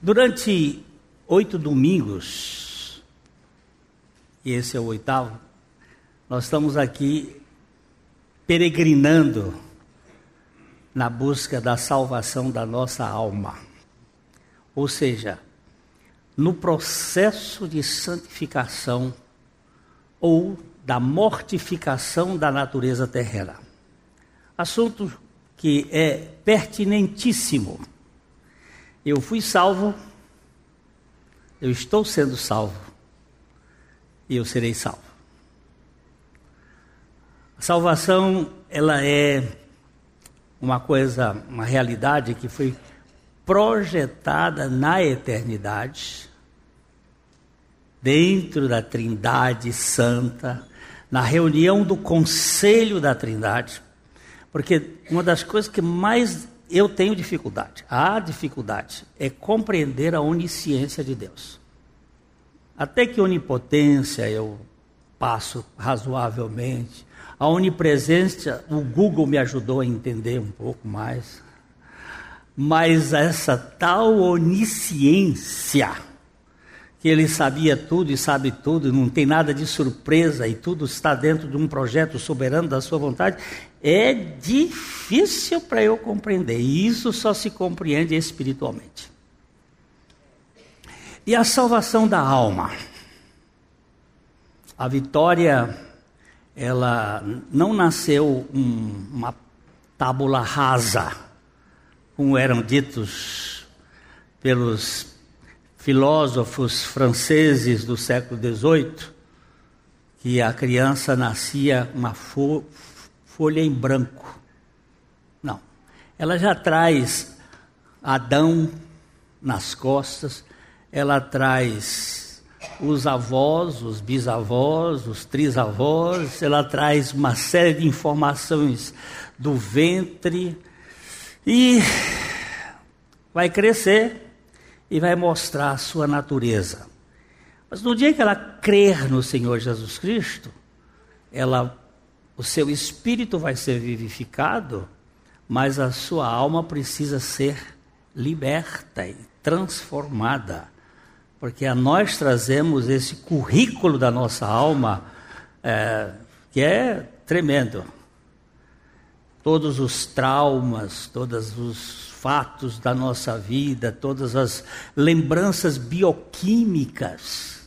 Durante oito domingos, e esse é o oitavo, nós estamos aqui peregrinando na busca da salvação da nossa alma. Ou seja, no processo de santificação ou da mortificação da natureza terrena. Assunto que é pertinentíssimo eu fui salvo, eu estou sendo salvo e eu serei salvo. A salvação, ela é uma coisa, uma realidade que foi projetada na eternidade, dentro da Trindade Santa, na reunião do Conselho da Trindade, porque uma das coisas que mais eu tenho dificuldade. A dificuldade é compreender a onisciência de Deus. Até que onipotência eu passo razoavelmente. A onipresença, o Google me ajudou a entender um pouco mais. Mas essa tal onisciência, que ele sabia tudo e sabe tudo, não tem nada de surpresa e tudo está dentro de um projeto soberano da sua vontade, é difícil para eu compreender. E isso só se compreende espiritualmente. E a salvação da alma. A vitória, ela não nasceu um, uma tábula rasa, como eram ditos pelos filósofos franceses do século XVIII, que a criança nascia uma folha em branco. Não. Ela já traz Adão nas costas, ela traz os avós, os bisavós, os trisavós, ela traz uma série de informações do ventre e vai crescer e vai mostrar a sua natureza. Mas no dia que ela crer no Senhor Jesus Cristo, ela o seu espírito vai ser vivificado, mas a sua alma precisa ser liberta e transformada. Porque a nós trazemos esse currículo da nossa alma, é, que é tremendo. Todos os traumas, todos os fatos da nossa vida, todas as lembranças bioquímicas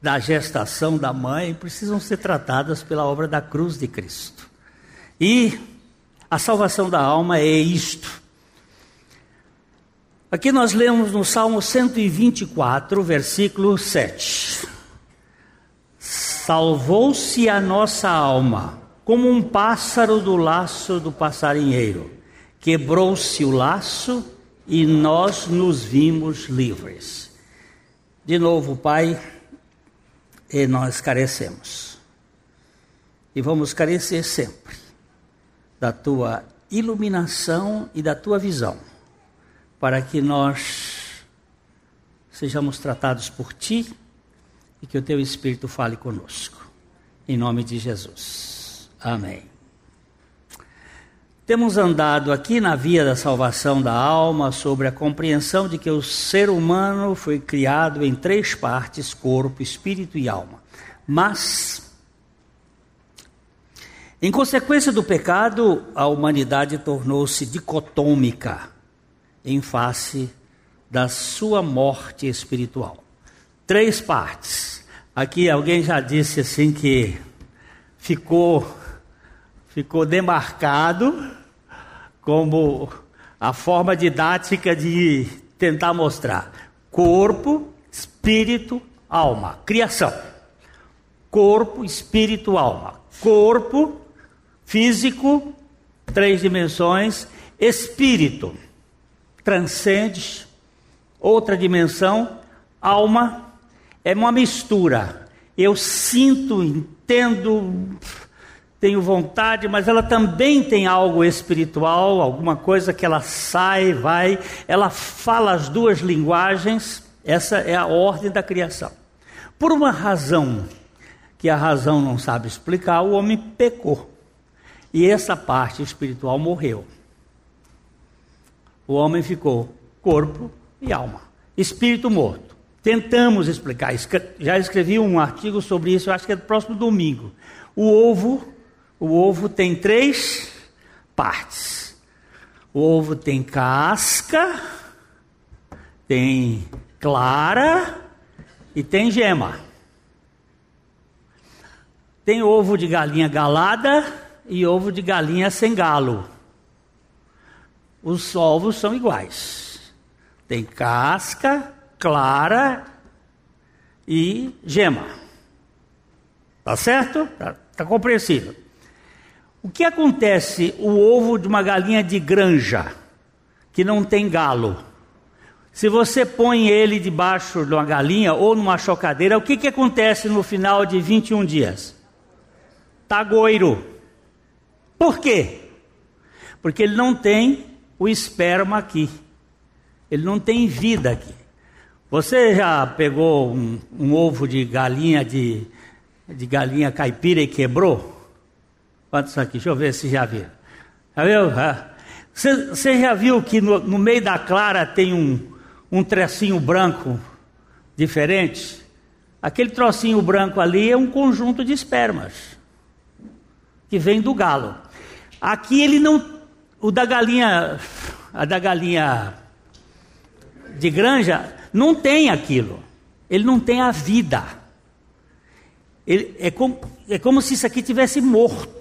da gestação da mãe precisam ser tratadas pela obra da cruz de Cristo. E a salvação da alma é isto. Aqui nós lemos no Salmo 124, versículo 7. Salvou-se a nossa alma, como um pássaro do laço do passarinheiro. Quebrou-se o laço e nós nos vimos livres. De novo, Pai, e nós carecemos. E vamos carecer sempre da tua iluminação e da tua visão, para que nós sejamos tratados por ti e que o teu Espírito fale conosco. Em nome de Jesus. Amém. Temos andado aqui na via da salvação da alma sobre a compreensão de que o ser humano foi criado em três partes: corpo, espírito e alma. Mas, em consequência do pecado, a humanidade tornou-se dicotômica em face da sua morte espiritual. Três partes. Aqui alguém já disse assim que ficou ficou demarcado como a forma didática de tentar mostrar corpo, espírito, alma, criação. Corpo, espírito, alma. Corpo físico, três dimensões, espírito transcende outra dimensão, alma é uma mistura. Eu sinto, entendo, tenho vontade, mas ela também tem algo espiritual, alguma coisa que ela sai, vai, ela fala as duas linguagens, essa é a ordem da criação. Por uma razão que a razão não sabe explicar, o homem pecou. E essa parte espiritual morreu. O homem ficou corpo e alma. Espírito morto. Tentamos explicar, já escrevi um artigo sobre isso, acho que é do próximo domingo. O ovo, o ovo tem três partes. O ovo tem casca, tem clara e tem gema. Tem ovo de galinha galada e ovo de galinha sem galo. Os ovos são iguais. Tem casca, clara e gema. Tá certo? Tá, tá compreensível. O que acontece o ovo de uma galinha de granja que não tem galo? Se você põe ele debaixo de uma galinha ou numa chocadeira, o que, que acontece no final de 21 dias? tagoiro. Por quê? Porque ele não tem o esperma aqui. Ele não tem vida aqui. Você já pegou um, um ovo de galinha de, de galinha caipira e quebrou? Quantos aqui? Deixa eu ver se já viu. Já viu? Você já viu que no, no meio da clara tem um, um trecinho branco diferente? Aquele trocinho branco ali é um conjunto de espermas que vem do galo. Aqui ele não, o da galinha, a da galinha de granja não tem aquilo. Ele não tem a vida. Ele, é, como, é como se isso aqui tivesse morto.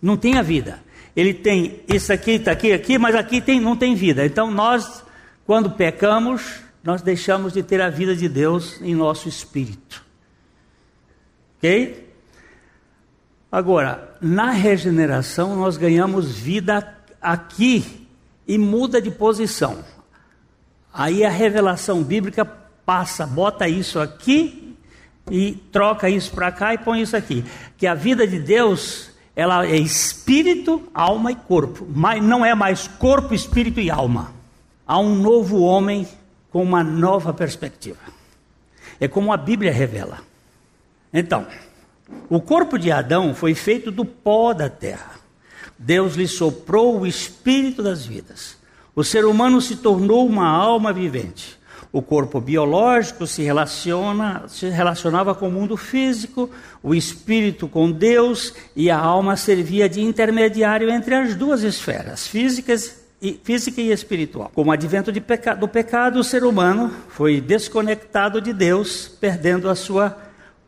Não tem a vida. Ele tem isso aqui, está aqui, aqui, mas aqui tem, não tem vida. Então nós, quando pecamos, nós deixamos de ter a vida de Deus em nosso espírito. Ok? Agora, na regeneração, nós ganhamos vida aqui e muda de posição. Aí a revelação bíblica passa, bota isso aqui e troca isso para cá e põe isso aqui. Que a vida de Deus, ela é espírito, alma e corpo, mas não é mais corpo, espírito e alma. Há um novo homem com uma nova perspectiva. É como a Bíblia revela. Então, o corpo de Adão foi feito do pó da terra. Deus lhe soprou o espírito das vidas. O ser humano se tornou uma alma vivente. O corpo biológico se, relaciona, se relacionava com o mundo físico, o espírito com Deus e a alma servia de intermediário entre as duas esferas, físicas e, física e espiritual. Com o advento peca, do pecado, o ser humano foi desconectado de Deus, perdendo a sua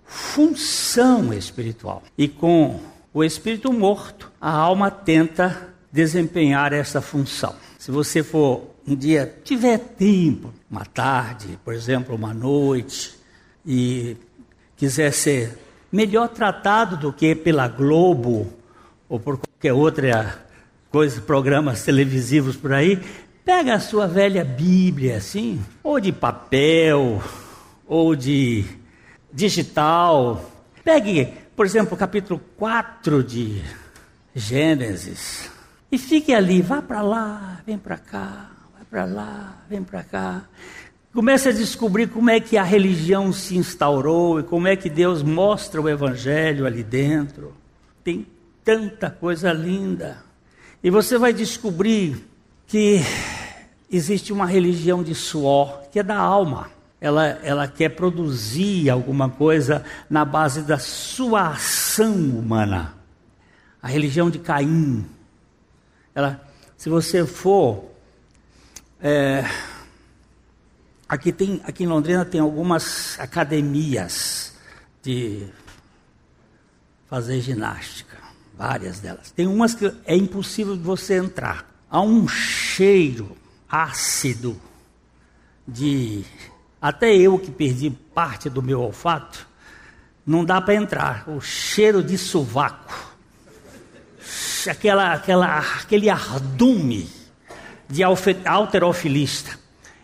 função espiritual. E com o espírito morto, a alma tenta desempenhar essa função. Se você for um dia tiver tempo, uma tarde, por exemplo, uma noite, e quiser ser melhor tratado do que pela Globo ou por qualquer outra coisa, programas televisivos por aí, pega a sua velha Bíblia assim, ou de papel, ou de digital. Pegue, por exemplo, o capítulo 4 de Gênesis e fique ali, vá para lá, vem para cá, para lá, vem para cá. Comece a descobrir como é que a religião se instaurou e como é que Deus mostra o evangelho ali dentro. Tem tanta coisa linda. E você vai descobrir que existe uma religião de suor, que é da alma ela, ela quer produzir alguma coisa na base da sua ação humana. A religião de Caim. Ela, se você for. É, aqui, tem, aqui em Londrina tem algumas academias de fazer ginástica. Várias delas. Tem umas que é impossível de você entrar. Há um cheiro ácido de até eu que perdi parte do meu olfato, não dá para entrar. O cheiro de sovaco, aquela, aquela, aquele ardume de alterofilista.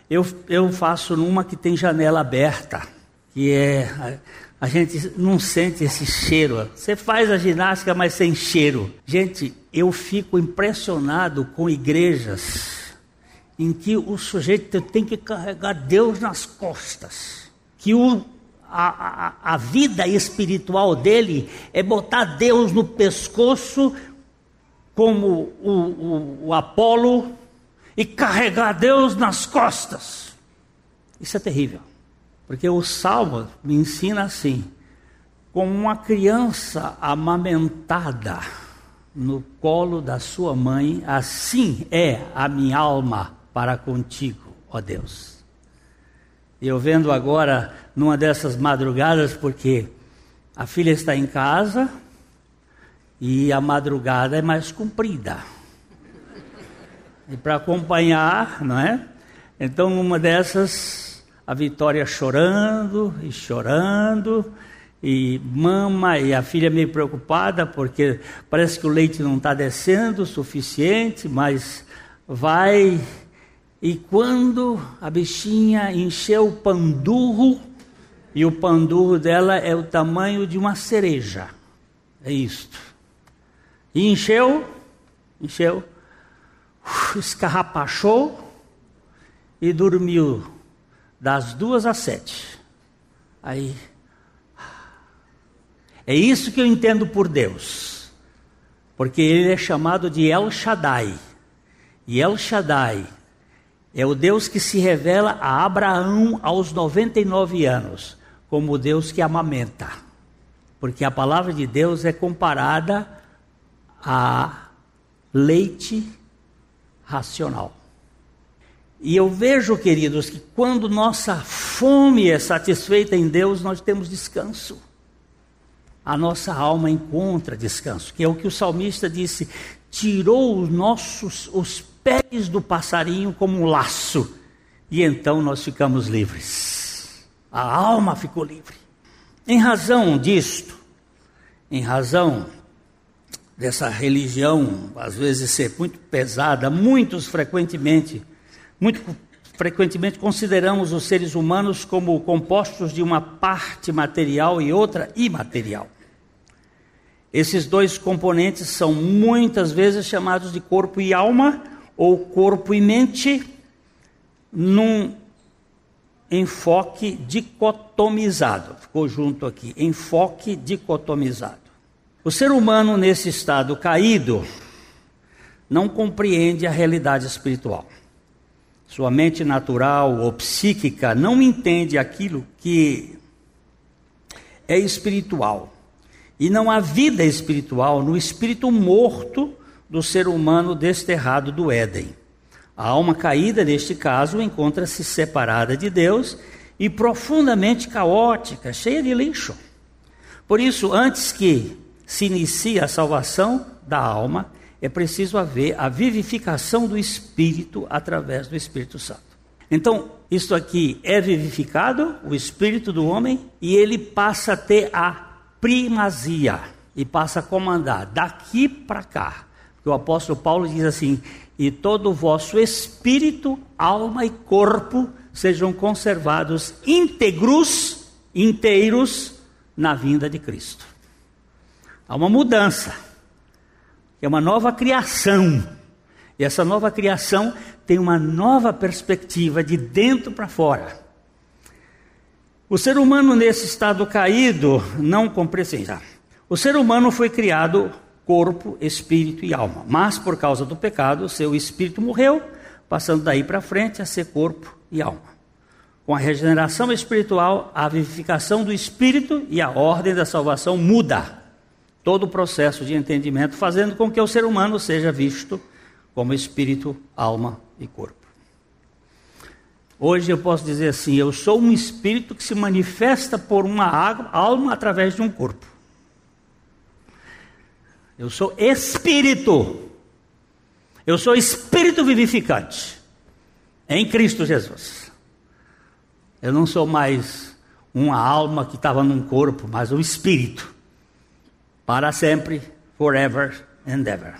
Eu, eu faço numa que tem janela aberta, que é. A, a gente não sente esse cheiro. Você faz a ginástica, mas sem cheiro. Gente, eu fico impressionado com igrejas em que o sujeito tem que carregar Deus nas costas, que o, a, a, a vida espiritual dele é botar Deus no pescoço, como o, o, o Apolo e carregar Deus nas costas. Isso é terrível, porque o Salmo me ensina assim: como uma criança amamentada no colo da sua mãe, assim é a minha alma para contigo, ó Deus. Eu vendo agora numa dessas madrugadas, porque a filha está em casa e a madrugada é mais comprida. E para acompanhar, não é? Então, numa dessas, a Vitória chorando e chorando, e mama, e a filha meio preocupada, porque parece que o leite não está descendo o suficiente, mas vai. E quando a bichinha encheu o pandurro, e o pandurro dela é o tamanho de uma cereja, é isto. E encheu, encheu, escarrapachou e dormiu das duas às sete. Aí é isso que eu entendo por Deus. Porque ele é chamado de El Shaddai. E El Shaddai é o Deus que se revela a Abraão aos 99 anos, como o Deus que amamenta. Porque a palavra de Deus é comparada a leite racional. E eu vejo, queridos, que quando nossa fome é satisfeita em Deus, nós temos descanso a nossa alma encontra descanso, que é o que o salmista disse: tirou os nossos os pés do passarinho como um laço, e então nós ficamos livres. A alma ficou livre. Em razão disto, em razão dessa religião às vezes ser muito pesada, muitos frequentemente, muito frequentemente consideramos os seres humanos como compostos de uma parte material e outra imaterial. Esses dois componentes são muitas vezes chamados de corpo e alma, ou corpo e mente, num enfoque dicotomizado. Ficou junto aqui, enfoque dicotomizado. O ser humano, nesse estado caído, não compreende a realidade espiritual. Sua mente natural ou psíquica não entende aquilo que é espiritual. E não há vida espiritual no espírito morto do ser humano desterrado do Éden. A alma caída, neste caso, encontra-se separada de Deus e profundamente caótica, cheia de lixo. Por isso, antes que se inicie a salvação da alma, é preciso haver a vivificação do espírito através do Espírito Santo. Então, isto aqui é vivificado, o espírito do homem, e ele passa a ter a primazia e passa a comandar daqui para cá. Porque o apóstolo Paulo diz assim: e todo o vosso espírito, alma e corpo sejam conservados íntegros, inteiros na vinda de Cristo. Há uma mudança, é uma nova criação. E essa nova criação tem uma nova perspectiva de dentro para fora. O ser humano nesse estado caído não compreende. O ser humano foi criado corpo, espírito e alma, mas por causa do pecado, seu espírito morreu, passando daí para frente a ser corpo e alma. Com a regeneração espiritual, a vivificação do espírito e a ordem da salvação muda todo o processo de entendimento, fazendo com que o ser humano seja visto como espírito, alma e corpo. Hoje eu posso dizer assim: eu sou um espírito que se manifesta por uma alma através de um corpo. Eu sou espírito. Eu sou espírito vivificante em Cristo Jesus. Eu não sou mais uma alma que estava num corpo, mas um espírito. Para sempre, forever and ever.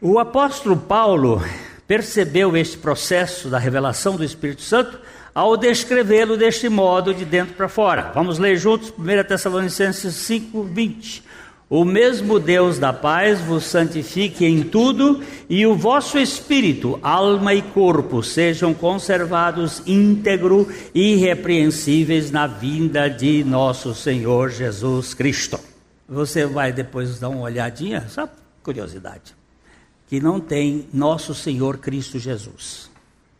O apóstolo Paulo percebeu este processo da revelação do Espírito Santo ao descrevê-lo deste modo, de dentro para fora. Vamos ler juntos 1 Tessalonicenses 5, 20. O mesmo Deus da paz vos santifique em tudo, e o vosso espírito, alma e corpo sejam conservados íntegro e irrepreensíveis na vinda de nosso Senhor Jesus Cristo. Você vai depois dar uma olhadinha, só curiosidade que não tem nosso Senhor Cristo Jesus,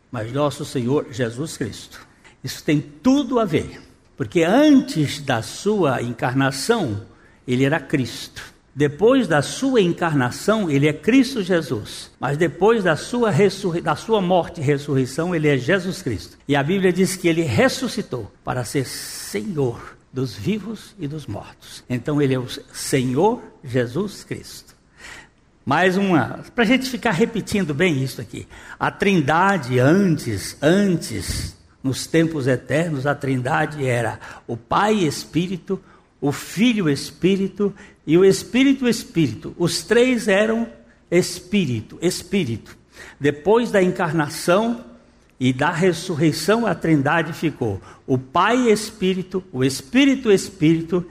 mas nosso Senhor Jesus Cristo. Isso tem tudo a ver, porque antes da sua encarnação, ele era Cristo. Depois da sua encarnação, ele é Cristo Jesus. Mas depois da sua, da sua morte e ressurreição, ele é Jesus Cristo. E a Bíblia diz que ele ressuscitou para ser Senhor dos vivos e dos mortos. Então ele é o Senhor Jesus Cristo. Mais uma, para a gente ficar repetindo bem isso aqui. A Trindade antes, antes, nos tempos eternos, a Trindade era o Pai Espírito, o Filho Espírito e o Espírito Espírito. Os três eram Espírito, Espírito. Depois da encarnação e da ressurreição, a Trindade ficou o Pai Espírito, o Espírito Espírito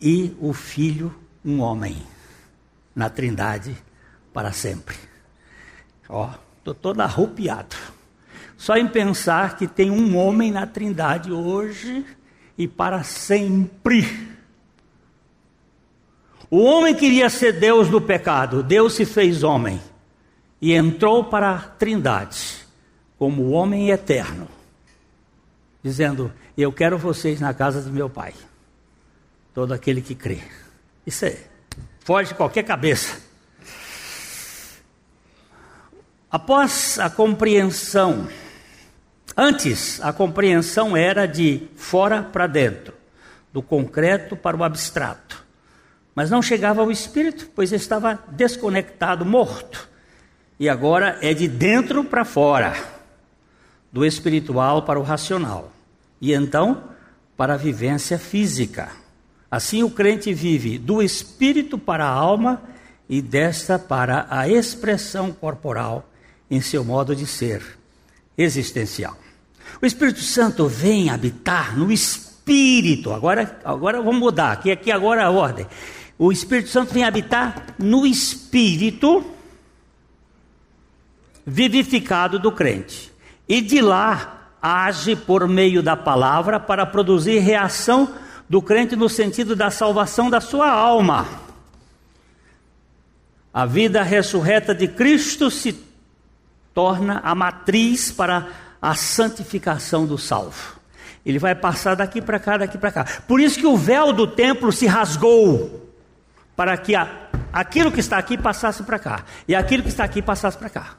e o Filho, um homem. Na Trindade para sempre. Ó, estou todo arrupiado. Só em pensar que tem um homem na Trindade hoje e para sempre. O homem queria ser Deus do pecado, Deus se fez homem e entrou para a Trindade como homem eterno, dizendo: Eu quero vocês na casa de meu Pai, todo aquele que crê. Isso é, foge de qualquer cabeça. Após a compreensão, antes a compreensão era de fora para dentro, do concreto para o abstrato mas não chegava ao espírito, pois estava desconectado, morto. E agora é de dentro para fora, do espiritual para o racional. E então, para a vivência física. Assim o crente vive do espírito para a alma e desta para a expressão corporal em seu modo de ser existencial. O Espírito Santo vem habitar no espírito. Agora, agora vamos mudar. Aqui, aqui agora a ordem. O Espírito Santo vem habitar no espírito vivificado do crente. E de lá age por meio da palavra para produzir reação do crente no sentido da salvação da sua alma. A vida ressurreta de Cristo se torna a matriz para a santificação do salvo. Ele vai passar daqui para cá, daqui para cá. Por isso que o véu do templo se rasgou para que a, aquilo que está aqui passasse para cá e aquilo que está aqui passasse para cá.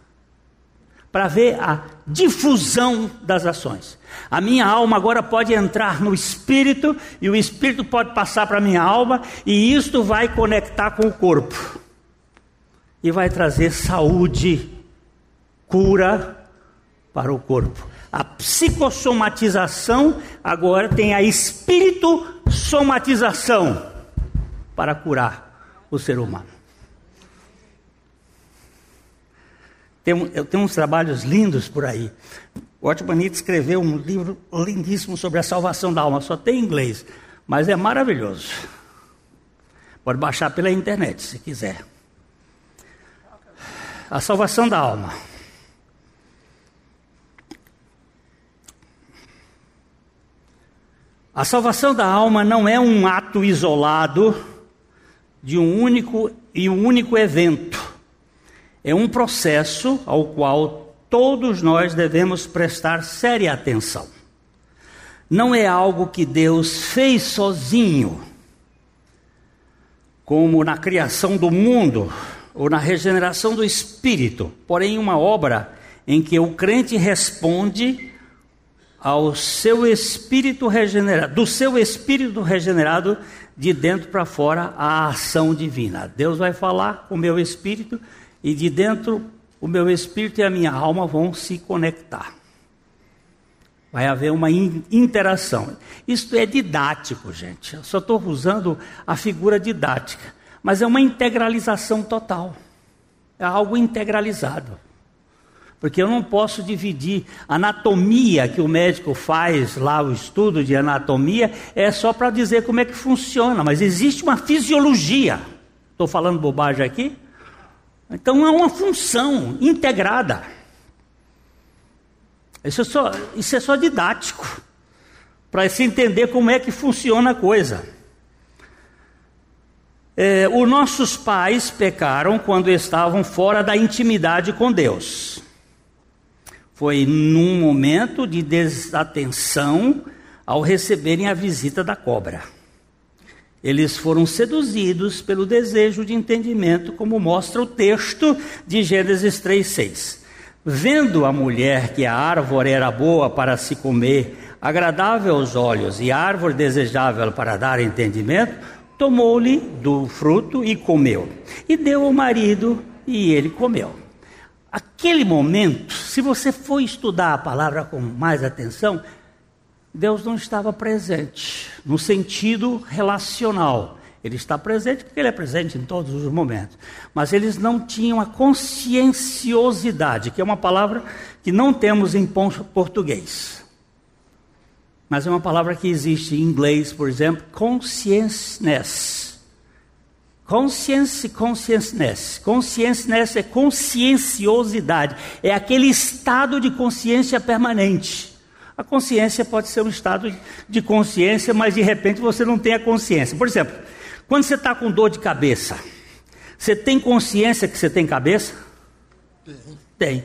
Para ver a difusão das ações. A minha alma agora pode entrar no espírito e o espírito pode passar para a minha alma e isto vai conectar com o corpo. E vai trazer saúde, cura para o corpo. A psicossomatização agora tem a espírito somatização para curar o ser humano. Tem, eu tenho uns trabalhos lindos por aí. O Otmanito escreveu um livro lindíssimo sobre a salvação da alma, só tem em inglês, mas é maravilhoso. Pode baixar pela internet se quiser. A salvação da alma. A salvação da alma não é um ato isolado de um único e um único evento. É um processo ao qual todos nós devemos prestar séria atenção. Não é algo que Deus fez sozinho, como na criação do mundo ou na regeneração do espírito, porém uma obra em que o crente responde ao seu espírito regenerado, do seu espírito regenerado de dentro para fora a ação divina. Deus vai falar com o meu espírito e de dentro o meu espírito e a minha alma vão se conectar. Vai haver uma interação. Isto é didático, gente. Eu só estou usando a figura didática. Mas é uma integralização total. É algo integralizado. Porque eu não posso dividir anatomia que o médico faz lá, o estudo de anatomia, é só para dizer como é que funciona, mas existe uma fisiologia. Estou falando bobagem aqui? Então é uma função integrada. Isso é só, isso é só didático, para se entender como é que funciona a coisa. É, os nossos pais pecaram quando estavam fora da intimidade com Deus. Foi num momento de desatenção ao receberem a visita da cobra. Eles foram seduzidos pelo desejo de entendimento, como mostra o texto de Gênesis 3:6. Vendo a mulher que a árvore era boa para se comer, agradável aos olhos e árvore desejável para dar entendimento, tomou-lhe do fruto e comeu. E deu ao marido e ele comeu. Aquele momento, se você for estudar a palavra com mais atenção, Deus não estava presente no sentido relacional. Ele está presente porque ele é presente em todos os momentos. Mas eles não tinham a conscienciosidade, que é uma palavra que não temos em português mas é uma palavra que existe em inglês, por exemplo, consciousness. Conscience, consciousness. Consciousness é conscienciosidade, é aquele estado de consciência permanente. A consciência pode ser um estado de consciência, mas de repente você não tem a consciência. Por exemplo, quando você está com dor de cabeça, você tem consciência que você tem cabeça? Tem.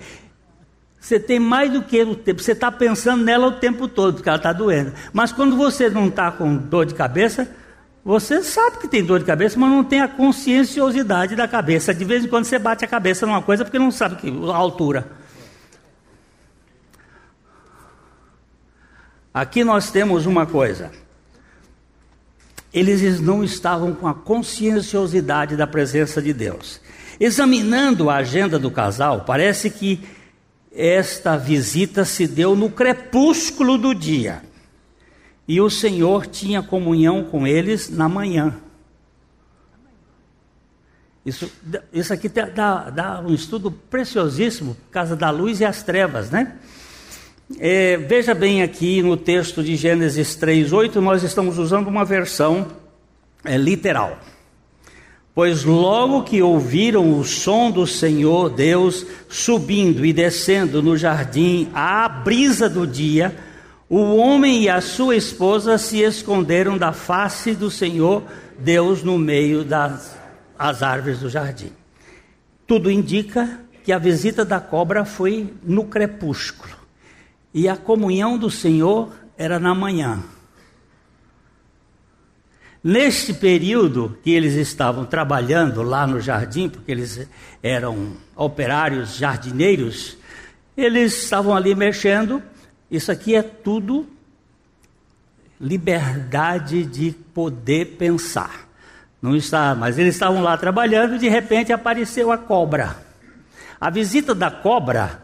Você tem mais do que o tempo, você está pensando nela o tempo todo, porque ela está doendo. Mas quando você não está com dor de cabeça, você sabe que tem dor de cabeça, mas não tem a conscienciosidade da cabeça. De vez em quando você bate a cabeça numa coisa porque não sabe que, a altura. Aqui nós temos uma coisa. Eles não estavam com a conscienciosidade da presença de Deus. Examinando a agenda do casal, parece que esta visita se deu no crepúsculo do dia. E o Senhor tinha comunhão com eles na manhã. Isso, isso aqui dá, dá um estudo preciosíssimo por causa da luz e as trevas, né? É, veja bem aqui no texto de Gênesis 3:8, nós estamos usando uma versão é, literal. Pois logo que ouviram o som do Senhor Deus subindo e descendo no jardim à brisa do dia, o homem e a sua esposa se esconderam da face do Senhor Deus no meio das as árvores do jardim. Tudo indica que a visita da cobra foi no crepúsculo e a comunhão do Senhor era na manhã. Neste período que eles estavam trabalhando lá no jardim, porque eles eram operários jardineiros, eles estavam ali mexendo. Isso aqui é tudo liberdade de poder pensar. Não está, mas eles estavam lá trabalhando e de repente apareceu a cobra. A visita da cobra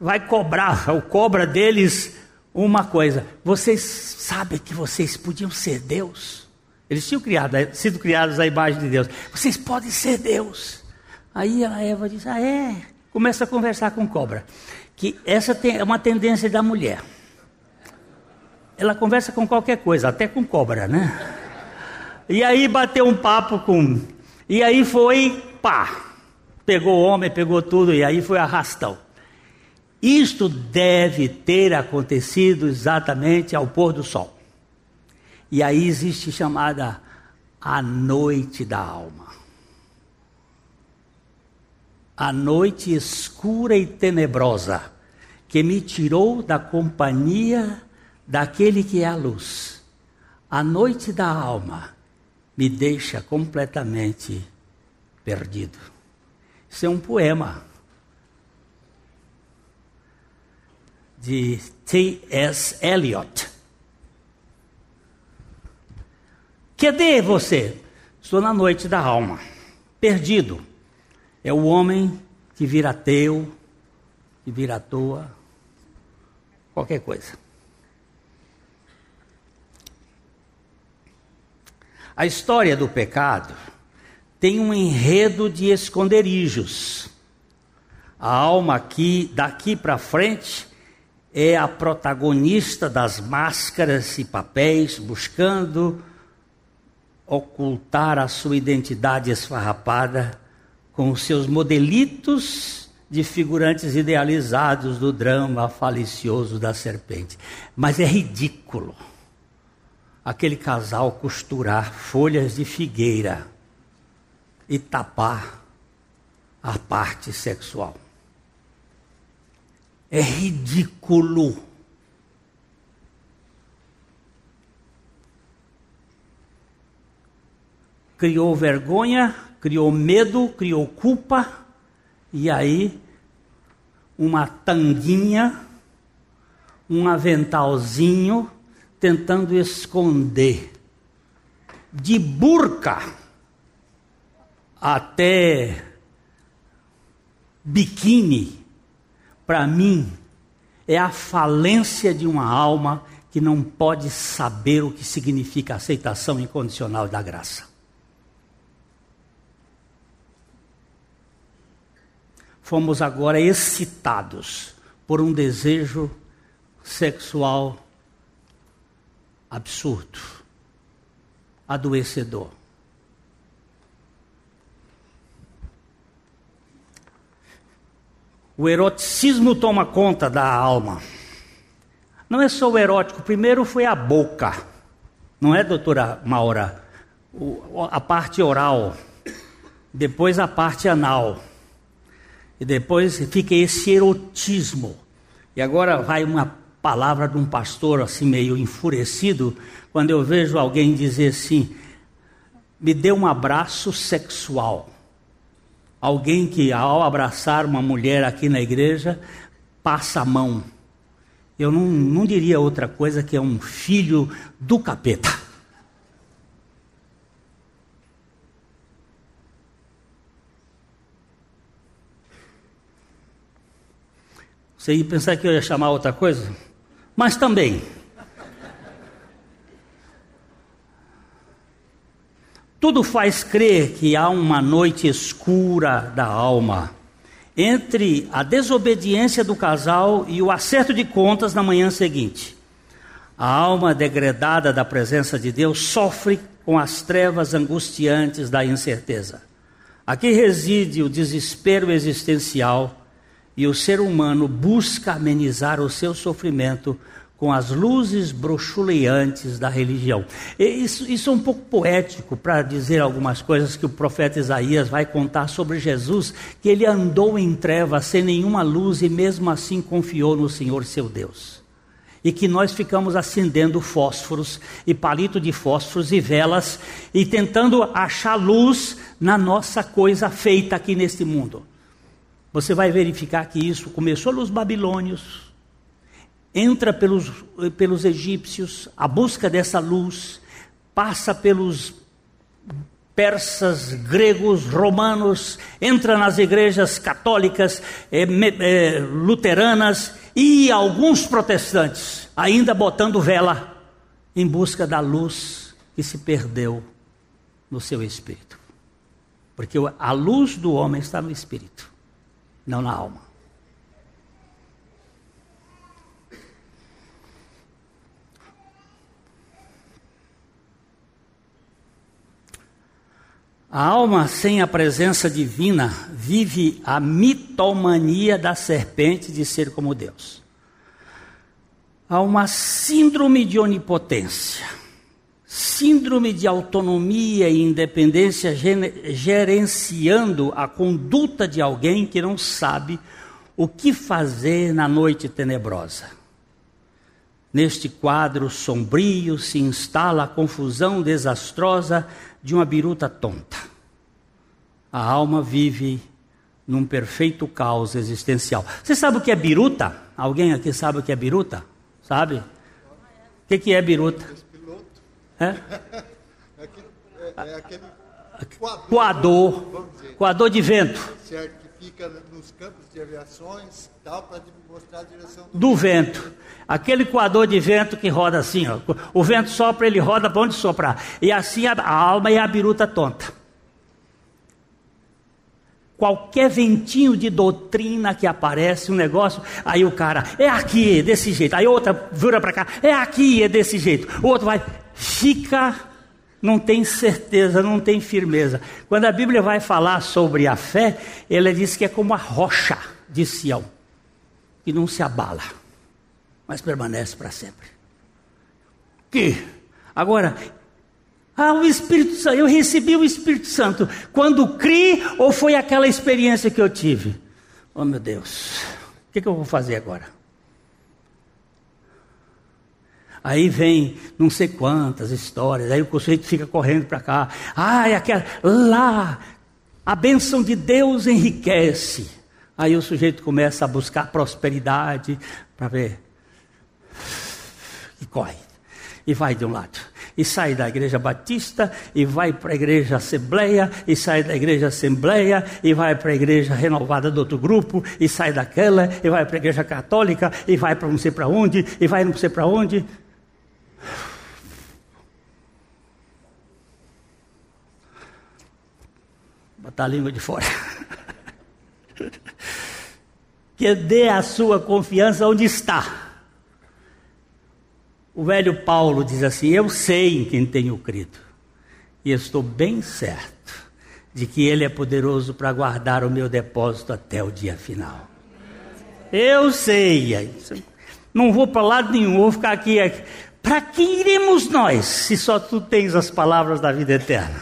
vai cobrar, o cobra deles uma coisa: vocês sabem que vocês podiam ser Deus? Eles tinham criado, sido criados à imagem de Deus. Vocês podem ser Deus. Aí a Eva diz: Ah, é? Começa a conversar com cobra. Que essa é uma tendência da mulher. Ela conversa com qualquer coisa, até com cobra, né? E aí bateu um papo com. E aí foi, pá! Pegou o homem, pegou tudo, e aí foi arrastão. Isto deve ter acontecido exatamente ao pôr do sol. E aí existe chamada a noite da alma. A noite escura e tenebrosa que me tirou da companhia daquele que é a luz. A noite da alma me deixa completamente perdido. Isso é um poema. De T.S. Eliot. Cadê você? Estou na noite da alma, perdido. É o homem que vira ateu, que vira à toa, qualquer coisa. A história do pecado tem um enredo de esconderijos. A alma aqui, daqui para frente, é a protagonista das máscaras e papéis, buscando ocultar a sua identidade esfarrapada com os seus modelitos de figurantes idealizados do drama falicioso da serpente. Mas é ridículo. aquele casal costurar folhas de figueira e tapar a parte sexual. É ridículo. Criou vergonha, criou medo, criou culpa, e aí uma tanguinha, um aventalzinho, tentando esconder. De burca até biquíni, para mim, é a falência de uma alma que não pode saber o que significa aceitação incondicional da graça. Fomos agora excitados por um desejo sexual absurdo, adoecedor. O eroticismo toma conta da alma. Não é só o erótico, primeiro foi a boca, não é, doutora Maura? O, a parte oral, depois a parte anal, e depois fica esse erotismo. E agora vai uma palavra de um pastor assim meio enfurecido, quando eu vejo alguém dizer assim: me dê um abraço sexual. Alguém que, ao abraçar uma mulher aqui na igreja, passa a mão. Eu não, não diria outra coisa que é um filho do capeta. Você ia pensar que eu ia chamar outra coisa? Mas também. Tudo faz crer que há uma noite escura da alma entre a desobediência do casal e o acerto de contas na manhã seguinte. A alma degradada da presença de Deus sofre com as trevas angustiantes da incerteza. Aqui reside o desespero existencial e o ser humano busca amenizar o seu sofrimento com as luzes brochuleantes da religião. Isso, isso é um pouco poético para dizer algumas coisas que o profeta Isaías vai contar sobre Jesus, que ele andou em trevas sem nenhuma luz e mesmo assim confiou no Senhor seu Deus. E que nós ficamos acendendo fósforos e palito de fósforos e velas e tentando achar luz na nossa coisa feita aqui neste mundo. Você vai verificar que isso começou nos babilônios, entra pelos, pelos egípcios, a busca dessa luz, passa pelos persas, gregos, romanos, entra nas igrejas católicas, é, é, luteranas e alguns protestantes, ainda botando vela em busca da luz que se perdeu no seu espírito. Porque a luz do homem está no espírito, não na alma. A alma sem a presença divina vive a mitomania da serpente de ser como Deus. Há uma síndrome de onipotência, síndrome de autonomia e independência gerenciando a conduta de alguém que não sabe o que fazer na noite tenebrosa. Neste quadro sombrio se instala a confusão desastrosa de uma biruta tonta. A alma vive num perfeito caos existencial. Você sabe o que é biruta? Alguém aqui sabe o que é biruta? Sabe? O que, que é biruta? É? É aquele coador, coador de vento. Certo, que fica nos campos de aviações, tal, para mostrar a direção do, do vento. Aquele coador de vento que roda assim, ó. o vento sopra, ele roda para onde soprar. E assim a, a alma é a biruta tonta. Qualquer ventinho de doutrina que aparece, um negócio, aí o cara, é aqui, é desse jeito. Aí outra vira para cá, é aqui, é desse jeito. O outro vai, fica, não tem certeza, não tem firmeza. Quando a Bíblia vai falar sobre a fé, ela diz que é como a rocha de Sião, que não se abala mas permanece para sempre. Que Agora, ah, o Espírito Santo, eu recebi o Espírito Santo quando criei ou foi aquela experiência que eu tive? Oh meu Deus, o que, que eu vou fazer agora? Aí vem não sei quantas histórias, aí o conceito fica correndo para cá. Ah, é aquela, lá, a bênção de Deus enriquece. Aí o sujeito começa a buscar prosperidade para ver. E corre. E vai de um lado. E sai da igreja batista, e vai para a igreja assembleia, e sai da igreja assembleia, e vai para a igreja renovada do outro grupo, e sai daquela, e vai para a igreja católica, e vai para não sei para onde, e vai não sei para onde. Botar a língua de fora. que dê a sua confiança onde está. O velho Paulo diz assim: Eu sei em quem tenho crido, e estou bem certo de que Ele é poderoso para guardar o meu depósito até o dia final. Eu sei, não vou para lado nenhum, vou ficar aqui. aqui. Para que iremos nós, se só tu tens as palavras da vida eterna?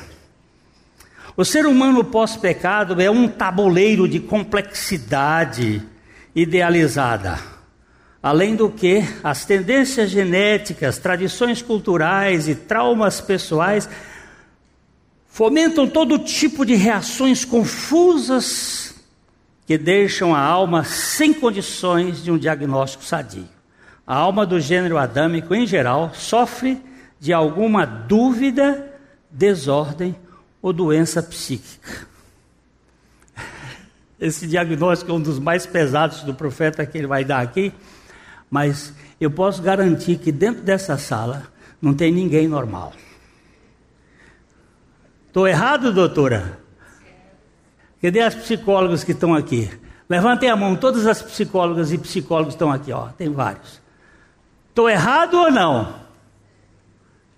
O ser humano pós-pecado é um tabuleiro de complexidade idealizada. Além do que, as tendências genéticas, tradições culturais e traumas pessoais fomentam todo tipo de reações confusas que deixam a alma sem condições de um diagnóstico sadio. A alma do gênero adâmico, em geral, sofre de alguma dúvida, desordem ou doença psíquica. Esse diagnóstico é um dos mais pesados do profeta que ele vai dar aqui, mas eu posso garantir que dentro dessa sala não tem ninguém normal. Estou errado, doutora? Cadê as psicólogas que estão aqui? Levantem a mão, todas as psicólogas e psicólogos estão aqui, ó, tem vários. Estou errado ou não?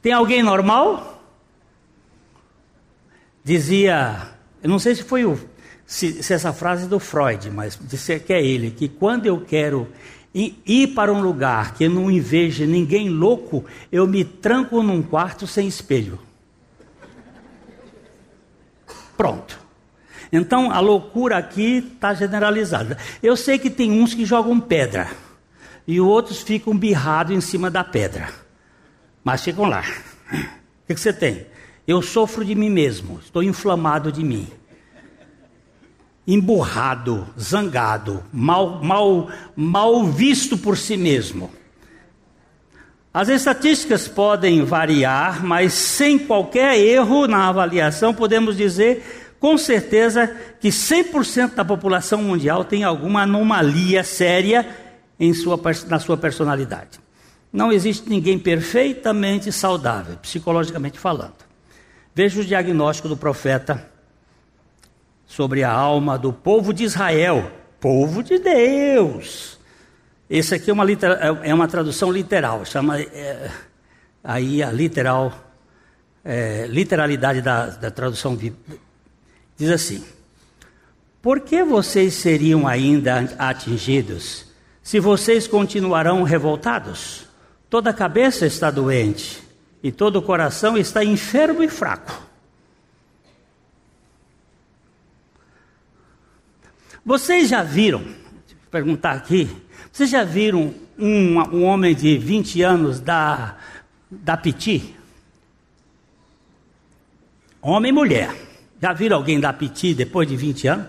Tem alguém normal? Dizia, eu não sei se foi o, se, se essa frase é do Freud, mas disse que é ele, que quando eu quero ir para um lugar que não inveja ninguém louco, eu me tranco num quarto sem espelho. Pronto. Então a loucura aqui está generalizada. Eu sei que tem uns que jogam pedra e outros ficam birrados em cima da pedra. Mas ficam lá. O que, que você tem? Eu sofro de mim mesmo, estou inflamado de mim. Emburrado, zangado, mal, mal, mal visto por si mesmo. As estatísticas podem variar, mas sem qualquer erro na avaliação, podemos dizer com certeza que 100% da população mundial tem alguma anomalia séria em sua, na sua personalidade. Não existe ninguém perfeitamente saudável, psicologicamente falando. Veja o diagnóstico do profeta sobre a alma do povo de Israel, povo de Deus. Esse aqui é uma, é uma tradução literal, chama é, aí a literal é, literalidade da, da tradução diz assim: Por que vocês seriam ainda atingidos se vocês continuarão revoltados, toda cabeça está doente e todo o coração está enfermo e fraco. Vocês já viram, perguntar aqui, vocês já viram um, um homem de 20 anos da, da Piti? Homem e mulher. Já viram alguém da Piti depois de 20 anos?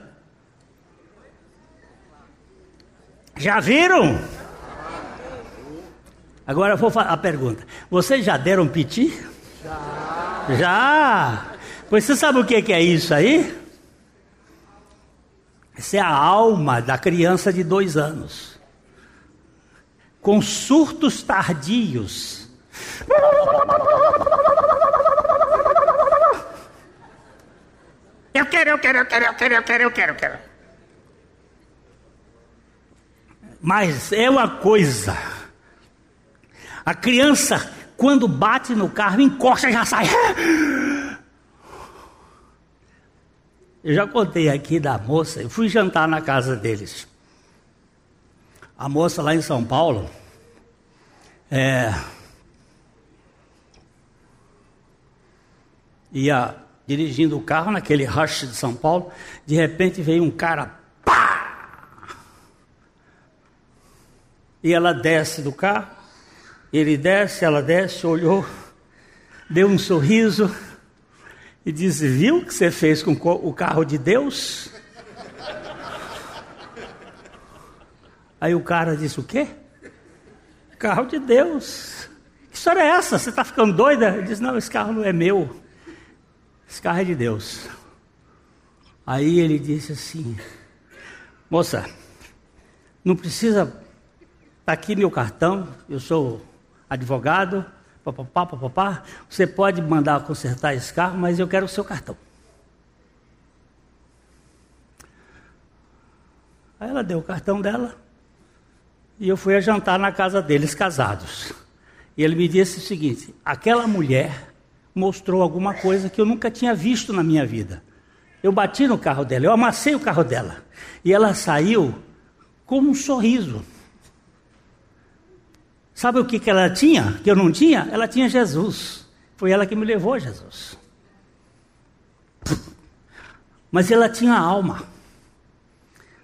Já viram? Agora eu vou fazer a pergunta. Vocês já deram piti? Já. Já. Pois você sabe o que é isso aí? Essa é a alma da criança de dois anos. Com surtos tardios. Eu quero, eu quero, eu quero, eu quero, eu quero, eu quero, eu quero. Mas é uma coisa. A criança, quando bate no carro, encosta e já sai. Eu já contei aqui da moça, eu fui jantar na casa deles. A moça lá em São Paulo, é, ia dirigindo o carro naquele rush de São Paulo, de repente veio um cara, pá! E ela desce do carro, ele desce, ela desce, olhou, deu um sorriso e disse: Viu o que você fez com o carro de Deus? Aí o cara disse: O quê? Carro de Deus. Que história é essa? Você está ficando doida? Ele disse: Não, esse carro não é meu. Esse carro é de Deus. Aí ele disse assim: Moça, não precisa. Está aqui meu cartão, eu sou advogado, papapá, papapá. Você pode mandar consertar esse carro, mas eu quero o seu cartão. Aí ela deu o cartão dela e eu fui a jantar na casa deles, casados. E ele me disse o seguinte: aquela mulher mostrou alguma coisa que eu nunca tinha visto na minha vida. Eu bati no carro dela, eu amassei o carro dela. E ela saiu com um sorriso. Sabe o que, que ela tinha? Que eu não tinha? Ela tinha Jesus. Foi ela que me levou a Jesus. Mas ela tinha alma.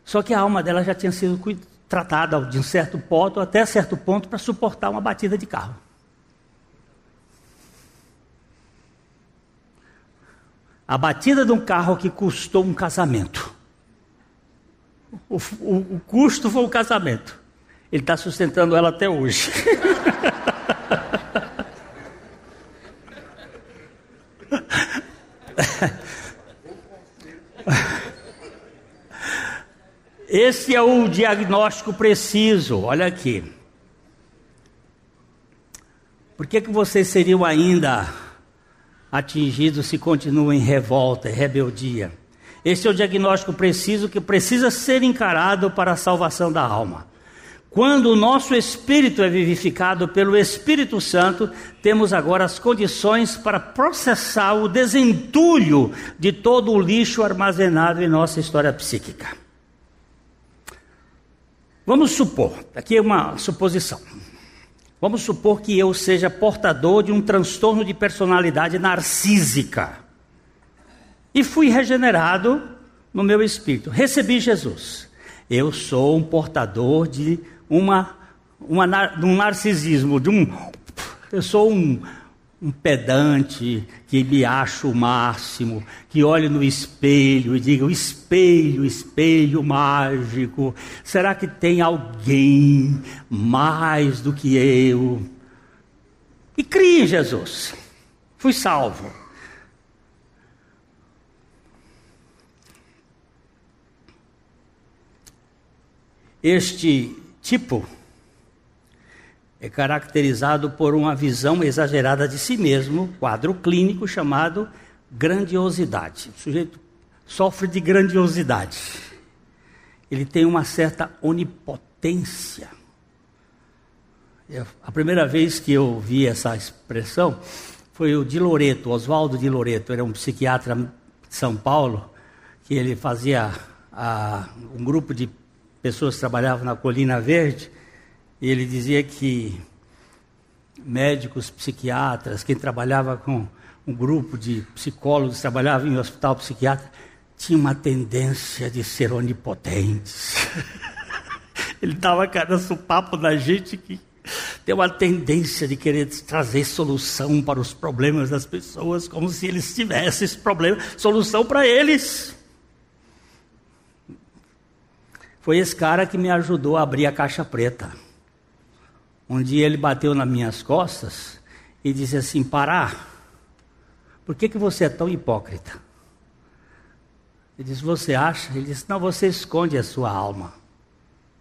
Só que a alma dela já tinha sido tratada de um certo ponto, até certo ponto, para suportar uma batida de carro. A batida de um carro que custou um casamento. O, o, o custo foi o casamento. Ele está sustentando ela até hoje. Esse é o diagnóstico preciso. Olha aqui. Por que, que vocês seriam ainda atingidos se continuam em revolta e rebeldia? Esse é o diagnóstico preciso que precisa ser encarado para a salvação da alma. Quando o nosso espírito é vivificado pelo Espírito Santo, temos agora as condições para processar o desentulho de todo o lixo armazenado em nossa história psíquica. Vamos supor, aqui é uma suposição. Vamos supor que eu seja portador de um transtorno de personalidade narcísica. E fui regenerado no meu espírito. Recebi Jesus. Eu sou um portador de uma, uma um narcisismo, de um eu sou um um pedante que me acha o máximo, que olhe no espelho e diga: espelho, espelho mágico, será que tem alguém mais do que eu? E crie em Jesus. Fui salvo. Este tipo é caracterizado por uma visão exagerada de si mesmo, quadro clínico chamado grandiosidade. O sujeito sofre de grandiosidade. Ele tem uma certa onipotência. A primeira vez que eu vi essa expressão foi o de Loreto, Oswaldo de Loreto, era um psiquiatra de São Paulo, que ele fazia a, um grupo de pessoas trabalhavam na Colina Verde, e ele dizia que médicos, psiquiatras, quem trabalhava com um grupo de psicólogos, trabalhava em um hospital psiquiátrico, tinha uma tendência de ser onipotentes. ele dava cada papo da gente que tem uma tendência de querer trazer solução para os problemas das pessoas, como se eles tivessem esse problema, solução para eles. Foi esse cara que me ajudou a abrir a caixa preta. Um dia ele bateu nas minhas costas e disse assim: Pará, por que, que você é tão hipócrita? Ele disse: Você acha? Ele disse: Não, você esconde a sua alma,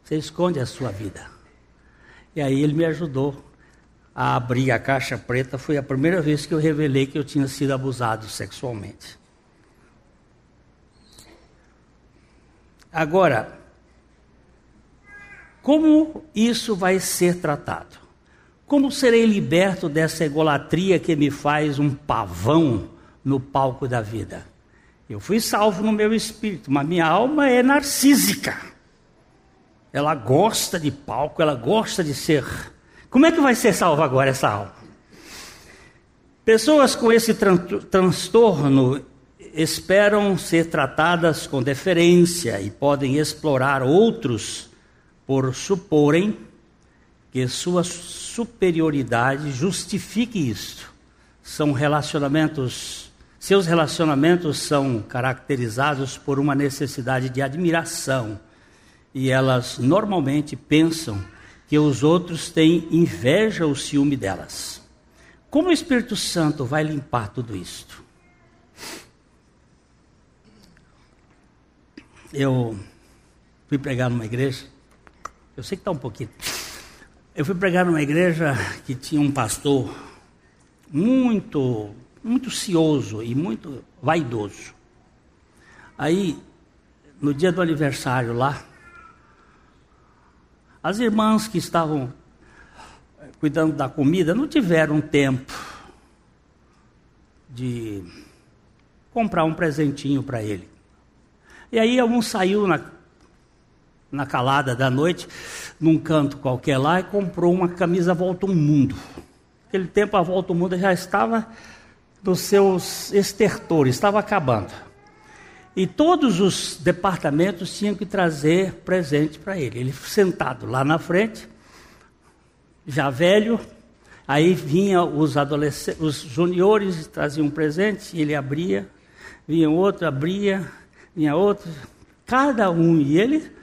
você esconde a sua vida. E aí ele me ajudou a abrir a caixa preta. Foi a primeira vez que eu revelei que eu tinha sido abusado sexualmente. Agora, como isso vai ser tratado? Como serei liberto dessa egolatria que me faz um pavão no palco da vida? Eu fui salvo no meu espírito, mas minha alma é narcísica. Ela gosta de palco, ela gosta de ser. Como é que vai ser salva agora essa alma? Pessoas com esse tran transtorno esperam ser tratadas com deferência e podem explorar outros por suporem que sua superioridade justifique isto. São relacionamentos, seus relacionamentos são caracterizados por uma necessidade de admiração e elas normalmente pensam que os outros têm inveja ou ciúme delas. Como o Espírito Santo vai limpar tudo isto? Eu fui pregar numa igreja, eu sei que está um pouquinho. Eu fui pregar numa igreja que tinha um pastor muito, muito cioso e muito vaidoso. Aí, no dia do aniversário lá, as irmãs que estavam cuidando da comida não tiveram tempo de comprar um presentinho para ele. E aí um saiu na, na calada da noite, num canto qualquer lá, e comprou uma camisa Volta ao Mundo. Naquele tempo a Volta ao Mundo já estava dos seus estertores, estava acabando. E todos os departamentos tinham que trazer presente para ele. Ele sentado lá na frente, já velho, aí vinha os adolescentes, os juniores traziam um presente, ele abria, vinha outro, abria, vinha outro, cada um, e ele.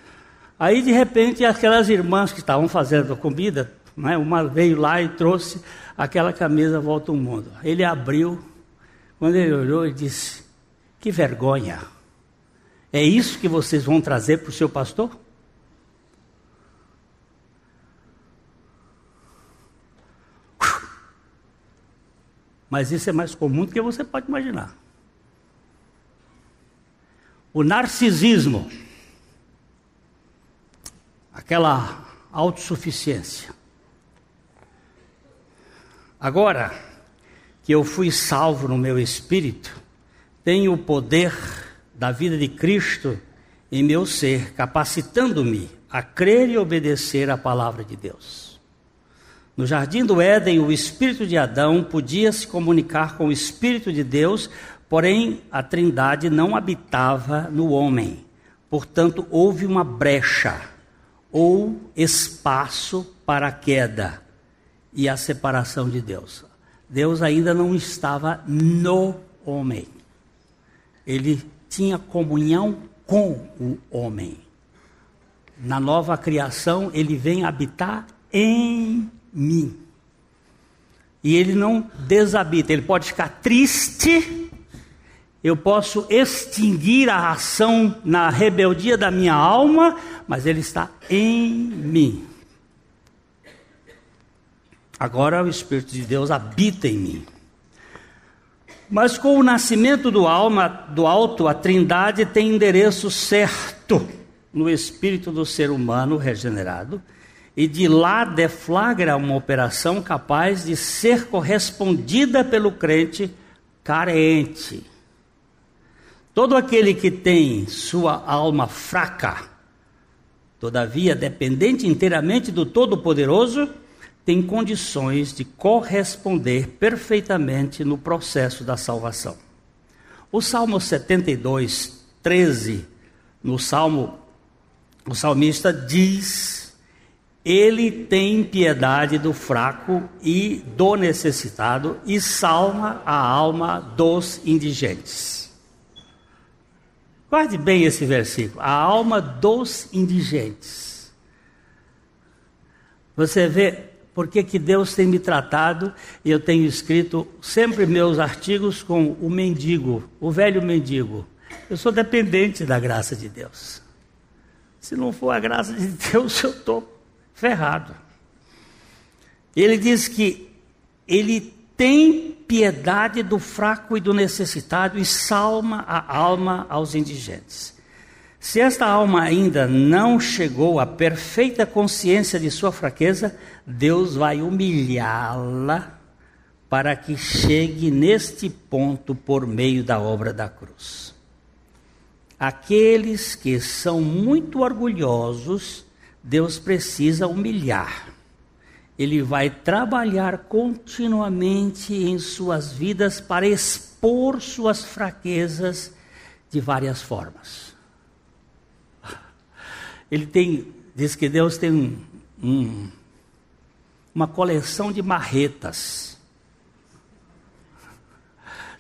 Aí de repente aquelas irmãs que estavam fazendo a comida, né, uma veio lá e trouxe aquela camisa Volta ao Mundo. Ele abriu, quando ele olhou, e disse: Que vergonha! É isso que vocês vão trazer para o seu pastor? Mas isso é mais comum do que você pode imaginar. O narcisismo, aquela autossuficiência. Agora que eu fui salvo no meu espírito, tenho o poder da vida de Cristo em meu ser, capacitando-me a crer e obedecer à palavra de Deus. No jardim do Éden, o espírito de Adão podia se comunicar com o espírito de Deus, porém a Trindade não habitava no homem. Portanto, houve uma brecha ou espaço para a queda e a separação de Deus. Deus ainda não estava no homem. Ele tinha comunhão com o homem. Na nova criação, ele vem habitar em mim. E ele não desabita, ele pode ficar triste, eu posso extinguir a ação na rebeldia da minha alma, mas ele está em mim. Agora o Espírito de Deus habita em mim. Mas com o nascimento do alma do alto, a Trindade tem endereço certo no espírito do ser humano regenerado e de lá deflagra uma operação capaz de ser correspondida pelo crente carente. Todo aquele que tem sua alma fraca, todavia dependente inteiramente do Todo-Poderoso, tem condições de corresponder perfeitamente no processo da salvação. O Salmo 72, 13, no Salmo, o salmista diz ele tem piedade do fraco e do necessitado e salma a alma dos indigentes. Guarde bem esse versículo, a alma dos indigentes. Você vê por que, que Deus tem me tratado e eu tenho escrito sempre meus artigos com o mendigo, o velho mendigo. Eu sou dependente da graça de Deus. Se não for a graça de Deus, eu estou ferrado. Ele diz que ele tem piedade do fraco e do necessitado e salma a alma aos indigentes. Se esta alma ainda não chegou à perfeita consciência de sua fraqueza, Deus vai humilhá-la para que chegue neste ponto por meio da obra da cruz. Aqueles que são muito orgulhosos Deus precisa humilhar. Ele vai trabalhar continuamente em suas vidas para expor suas fraquezas de várias formas. Ele tem, diz que Deus tem um, um, uma coleção de marretas.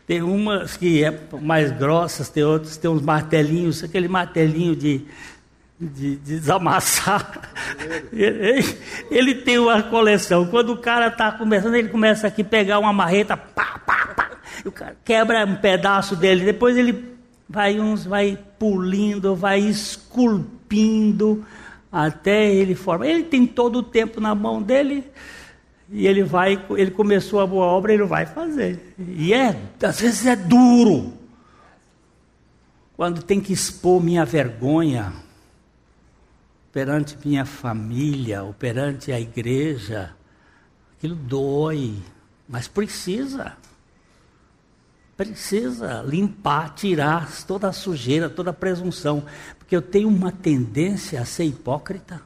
Tem umas que é mais grossas, tem outras tem uns martelinhos, aquele martelinho de de, de desamassar. Ele, ele, tem uma coleção. Quando o cara está começando, ele começa aqui a pegar uma marreta, pá, pá, pá, o cara quebra um pedaço dele. Depois ele vai uns, vai pulindo, vai esculpindo até ele formar. Ele tem todo o tempo na mão dele e ele vai, ele começou a boa obra, ele vai fazer. E é, às vezes é duro. Quando tem que expor minha vergonha, perante minha família ou perante a igreja, aquilo dói, mas precisa. Precisa limpar, tirar toda a sujeira, toda a presunção, porque eu tenho uma tendência a ser hipócrita.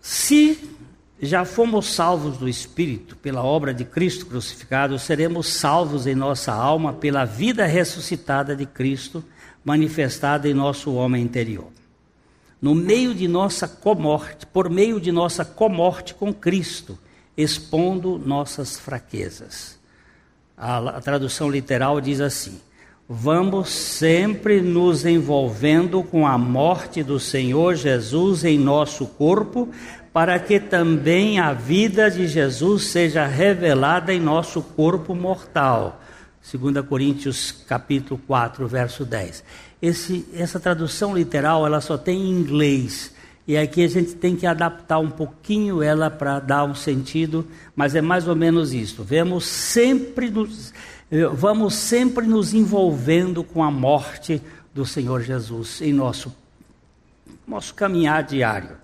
Se já fomos salvos do Espírito pela obra de Cristo crucificado, seremos salvos em nossa alma pela vida ressuscitada de Cristo, manifestada em nosso homem interior. No meio de nossa comorte, por meio de nossa comorte com Cristo, expondo nossas fraquezas. A, a tradução literal diz assim: Vamos sempre nos envolvendo com a morte do Senhor Jesus em nosso corpo, para que também a vida de Jesus seja revelada em nosso corpo mortal. 2 Coríntios capítulo 4, verso 10. Esse, essa tradução literal ela só tem em inglês. E aqui a gente tem que adaptar um pouquinho ela para dar um sentido, mas é mais ou menos isso. Vemos sempre nos, vamos sempre nos envolvendo com a morte do Senhor Jesus em nosso, nosso caminhar diário.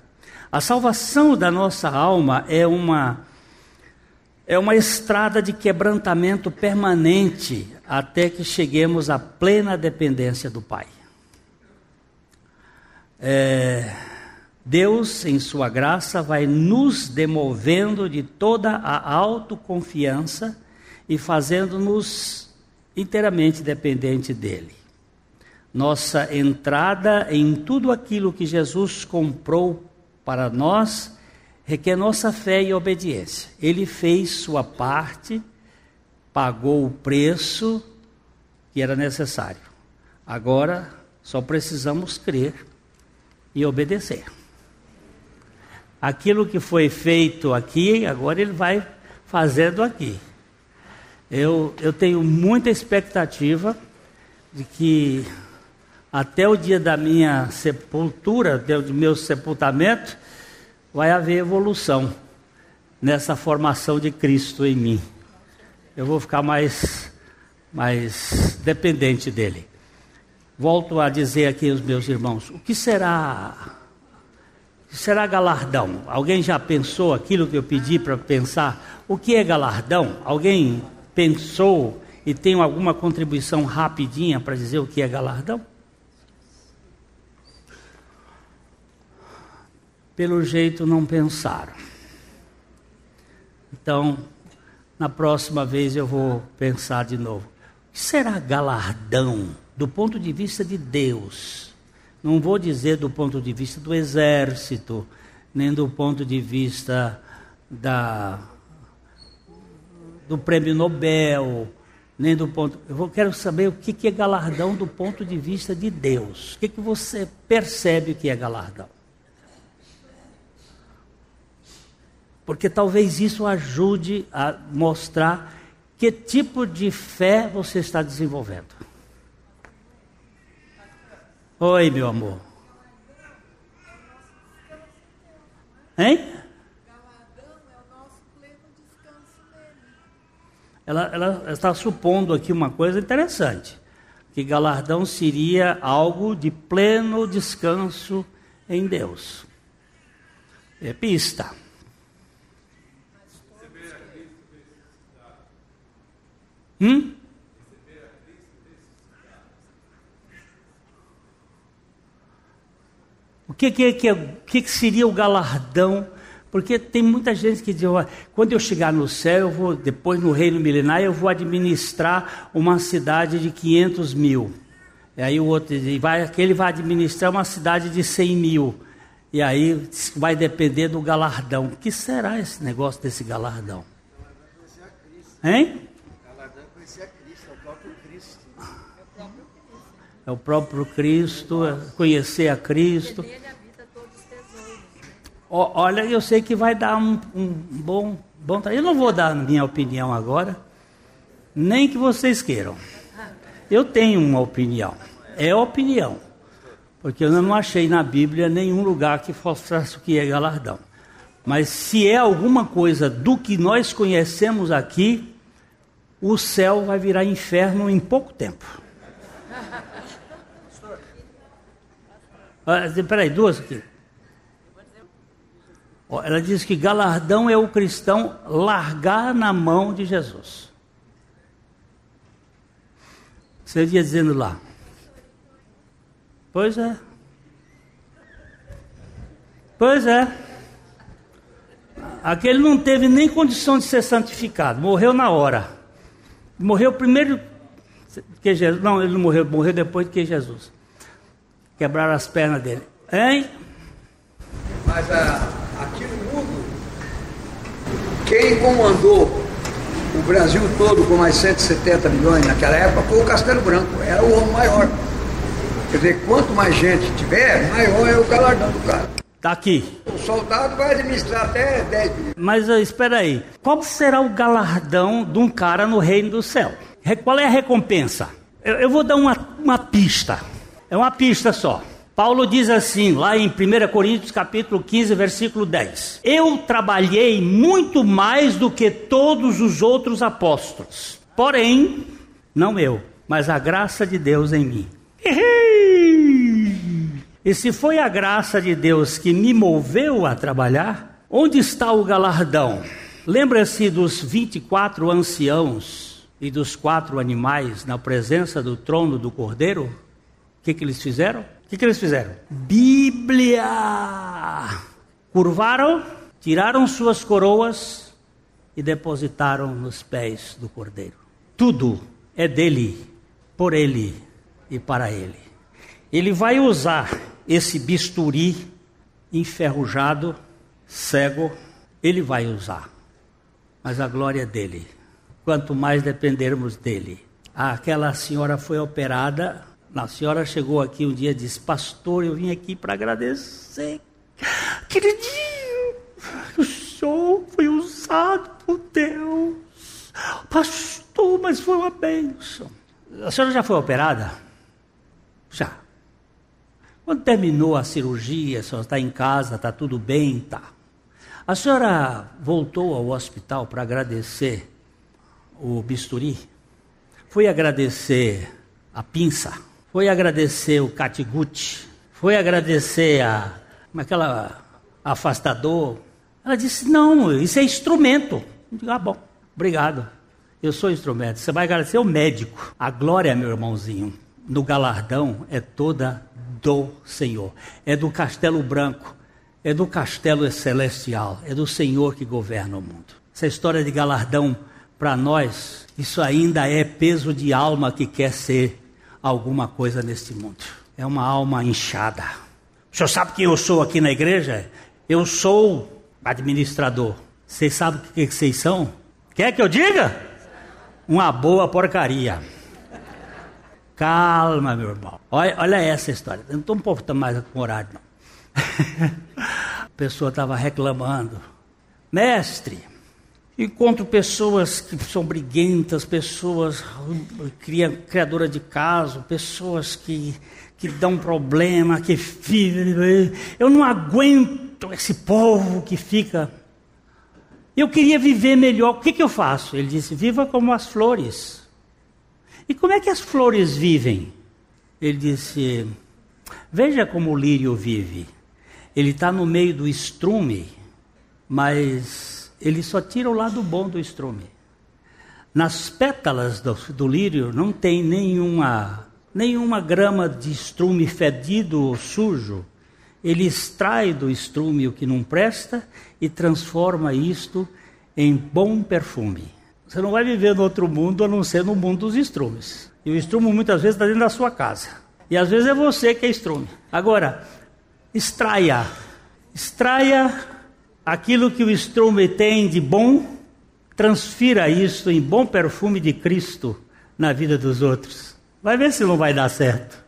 A salvação da nossa alma é uma é uma estrada de quebrantamento permanente até que cheguemos à plena dependência do Pai. É, Deus, em Sua graça, vai nos demovendo de toda a autoconfiança e fazendo-nos inteiramente dependente dEle. Nossa entrada em tudo aquilo que Jesus comprou para nós requer nossa fé e obediência. Ele fez sua parte, pagou o preço que era necessário. Agora só precisamos crer e obedecer. Aquilo que foi feito aqui, agora ele vai fazendo aqui. Eu, eu tenho muita expectativa de que até o dia da minha sepultura, do meu sepultamento, vai haver evolução nessa formação de Cristo em mim. Eu vou ficar mais, mais dependente dele. Volto a dizer aqui aos meus irmãos: o que será, será galardão? Alguém já pensou aquilo que eu pedi para pensar? O que é galardão? Alguém pensou e tem alguma contribuição rapidinha para dizer o que é galardão? Pelo jeito não pensaram. Então, na próxima vez eu vou pensar de novo. O que será galardão do ponto de vista de Deus? Não vou dizer do ponto de vista do exército, nem do ponto de vista da, do prêmio Nobel, nem do ponto. Eu quero saber o que é galardão do ponto de vista de Deus. O que, que você percebe que é galardão? Porque talvez isso ajude a mostrar que tipo de fé você está desenvolvendo. Oi, meu amor. Hein? Ela, ela está supondo aqui uma coisa interessante: que galardão seria algo de pleno descanso em Deus. É pista. Hum? O que, que, que, que, seria o galardão? Porque tem muita gente que diz, quando eu chegar no céu, eu vou, depois no reino milenar, eu vou administrar uma cidade de 500 mil. E aí o outro diz, vai, aquele vai administrar uma cidade de 100 mil. E aí vai depender do galardão. O que será esse negócio desse galardão? Hein? É o próprio Cristo, é conhecer a Cristo. Olha, eu sei que vai dar um, um bom, bom. Eu não vou dar minha opinião agora, nem que vocês queiram. Eu tenho uma opinião, é opinião, porque eu não achei na Bíblia nenhum lugar que mostrasse o que é galardão. Mas se é alguma coisa do que nós conhecemos aqui, o céu vai virar inferno em pouco tempo. Ah, peraí, duas aqui. Ela diz que galardão é o cristão largar na mão de Jesus. Você ia dizendo lá. Pois é. Pois é. Aquele não teve nem condição de ser santificado, morreu na hora. Morreu primeiro que Jesus. Não, ele não morreu, morreu depois que Jesus. Quebraram as pernas dele. Hein? Mas ah, aqui no mundo, quem comandou o Brasil todo com mais 170 milhões naquela época foi o Castelo Branco, era o homem maior. Quer dizer, quanto mais gente tiver, maior é o galardão do cara. Está aqui. O soldado vai administrar até 10 milhões. Mas espera aí. Qual será o galardão de um cara no reino do céu? Qual é a recompensa? Eu, eu vou dar uma, uma pista. É uma pista só. Paulo diz assim, lá em 1 Coríntios capítulo 15, versículo 10: Eu trabalhei muito mais do que todos os outros apóstolos. Porém, não eu, mas a graça de Deus em mim. E se foi a graça de Deus que me moveu a trabalhar, onde está o galardão? Lembra-se dos 24 anciãos e dos quatro animais na presença do trono do Cordeiro? O que, que eles fizeram? O que, que eles fizeram? Bíblia! Curvaram, tiraram suas coroas e depositaram nos pés do Cordeiro. Tudo é dele, por ele e para ele. Ele vai usar esse bisturi enferrujado, cego, ele vai usar. Mas a glória é dele. Quanto mais dependermos dele. Aquela senhora foi operada. A senhora chegou aqui um dia e disse: Pastor, eu vim aqui para agradecer. Queridinho, o senhor foi usado por Deus. Pastor, mas foi uma bênção. A senhora já foi operada? Já. Quando terminou a cirurgia, a senhora está em casa, está tudo bem, tá. A senhora voltou ao hospital para agradecer o bisturi? Foi agradecer a pinça? Foi agradecer o catiguti? Foi agradecer a aquela afastador? Ela disse: Não, isso é instrumento. Eu digo, ah, bom, obrigado. Eu sou instrumento. Você vai agradecer o médico. A glória, meu irmãozinho, no galardão é toda do Senhor. É do castelo branco, é do castelo celestial, é do Senhor que governa o mundo. Essa história de galardão, para nós, isso ainda é peso de alma que quer ser alguma coisa neste mundo. É uma alma inchada. O senhor sabe quem eu sou aqui na igreja? Eu sou administrador. Vocês sabem o que vocês são? Quer que eu diga? Uma boa porcaria. Calma, meu irmão. Olha, olha essa história. Eu não estou pouco mais com horário, não. A pessoa estava reclamando. Mestre, encontro pessoas que são briguentas, pessoas criadoras de caso, pessoas que, que dão problema, que eu não aguento esse povo que fica. Eu queria viver melhor. O que, que eu faço? Ele disse: viva como as flores. E como é que as flores vivem? Ele disse: Veja como o lírio vive. Ele está no meio do estrume, mas ele só tira o lado bom do estrume. Nas pétalas do, do lírio não tem nenhuma, nenhuma grama de estrume fedido ou sujo. Ele extrai do estrume o que não presta e transforma isto em bom perfume. Você não vai viver no outro mundo a não ser no mundo dos estrumes. E o estrume muitas vezes está dentro da sua casa. E às vezes é você que é estrume. Agora, extraia. Extraia aquilo que o estrume tem de bom, transfira isso em bom perfume de Cristo na vida dos outros. Vai ver se não vai dar certo.